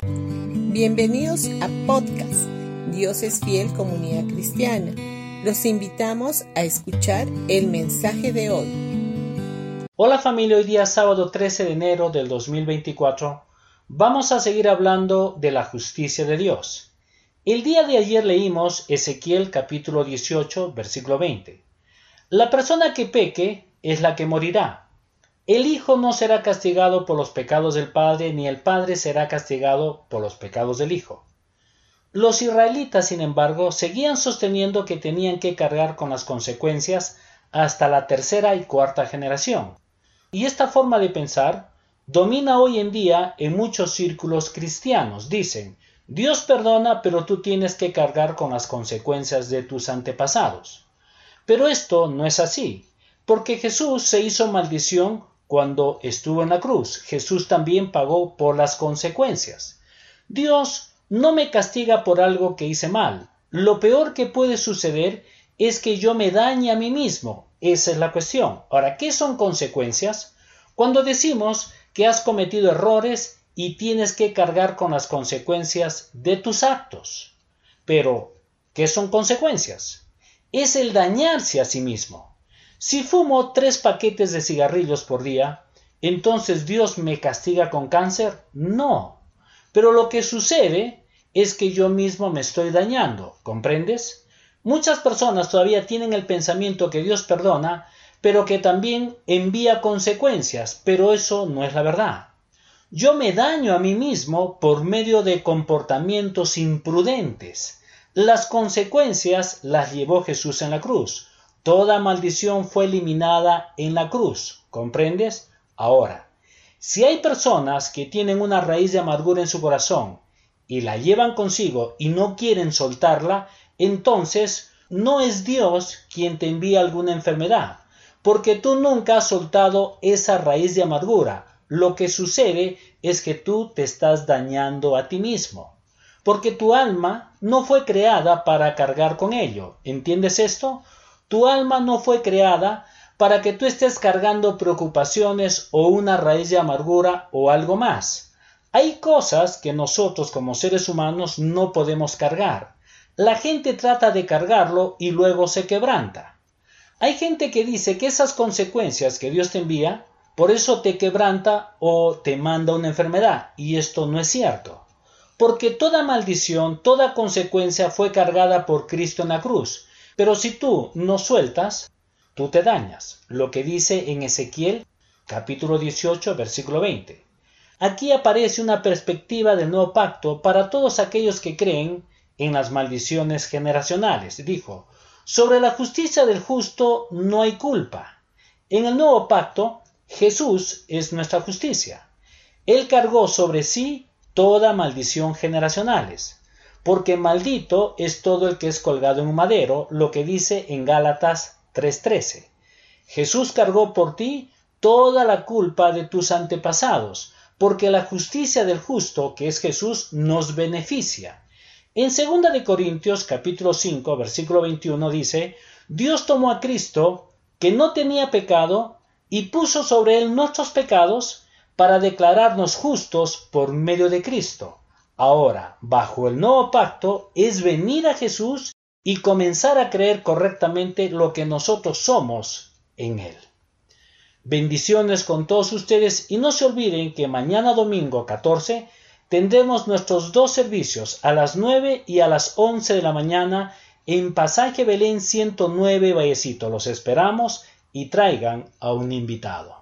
Bienvenidos a podcast Dios es fiel comunidad cristiana. Los invitamos a escuchar el mensaje de hoy. Hola familia, hoy día sábado 13 de enero del 2024 vamos a seguir hablando de la justicia de Dios. El día de ayer leímos Ezequiel capítulo 18 versículo 20. La persona que peque es la que morirá. El Hijo no será castigado por los pecados del Padre, ni el Padre será castigado por los pecados del Hijo. Los israelitas, sin embargo, seguían sosteniendo que tenían que cargar con las consecuencias hasta la tercera y cuarta generación. Y esta forma de pensar domina hoy en día en muchos círculos cristianos. Dicen, Dios perdona, pero tú tienes que cargar con las consecuencias de tus antepasados. Pero esto no es así, porque Jesús se hizo maldición cuando estuvo en la cruz. Jesús también pagó por las consecuencias. Dios no me castiga por algo que hice mal. Lo peor que puede suceder es que yo me dañe a mí mismo. Esa es la cuestión. Ahora, ¿qué son consecuencias? Cuando decimos que has cometido errores y tienes que cargar con las consecuencias de tus actos. Pero, ¿qué son consecuencias? Es el dañarse a sí mismo. Si fumo tres paquetes de cigarrillos por día, ¿entonces Dios me castiga con cáncer? No. Pero lo que sucede es que yo mismo me estoy dañando, ¿comprendes? Muchas personas todavía tienen el pensamiento que Dios perdona, pero que también envía consecuencias, pero eso no es la verdad. Yo me daño a mí mismo por medio de comportamientos imprudentes. Las consecuencias las llevó Jesús en la cruz. Toda maldición fue eliminada en la cruz, ¿comprendes? Ahora, si hay personas que tienen una raíz de amargura en su corazón y la llevan consigo y no quieren soltarla, entonces no es Dios quien te envía alguna enfermedad, porque tú nunca has soltado esa raíz de amargura. Lo que sucede es que tú te estás dañando a ti mismo, porque tu alma no fue creada para cargar con ello. ¿Entiendes esto? Tu alma no fue creada para que tú estés cargando preocupaciones o una raíz de amargura o algo más. Hay cosas que nosotros como seres humanos no podemos cargar. La gente trata de cargarlo y luego se quebranta. Hay gente que dice que esas consecuencias que Dios te envía, por eso te quebranta o te manda una enfermedad, y esto no es cierto. Porque toda maldición, toda consecuencia fue cargada por Cristo en la cruz, pero si tú no sueltas, tú te dañas. Lo que dice en Ezequiel capítulo 18 versículo 20. Aquí aparece una perspectiva del nuevo pacto para todos aquellos que creen en las maldiciones generacionales. Dijo, sobre la justicia del justo no hay culpa. En el nuevo pacto, Jesús es nuestra justicia. Él cargó sobre sí toda maldición generacionales porque maldito es todo el que es colgado en un madero, lo que dice en Gálatas 3:13. Jesús cargó por ti toda la culpa de tus antepasados, porque la justicia del justo, que es Jesús, nos beneficia. En 2 de Corintios capítulo 5, versículo 21 dice, Dios tomó a Cristo, que no tenía pecado, y puso sobre él nuestros pecados para declararnos justos por medio de Cristo. Ahora, bajo el nuevo pacto, es venir a Jesús y comenzar a creer correctamente lo que nosotros somos en Él. Bendiciones con todos ustedes y no se olviden que mañana domingo 14 tendremos nuestros dos servicios a las 9 y a las 11 de la mañana en Pasaje Belén 109 Vallecito. Los esperamos y traigan a un invitado.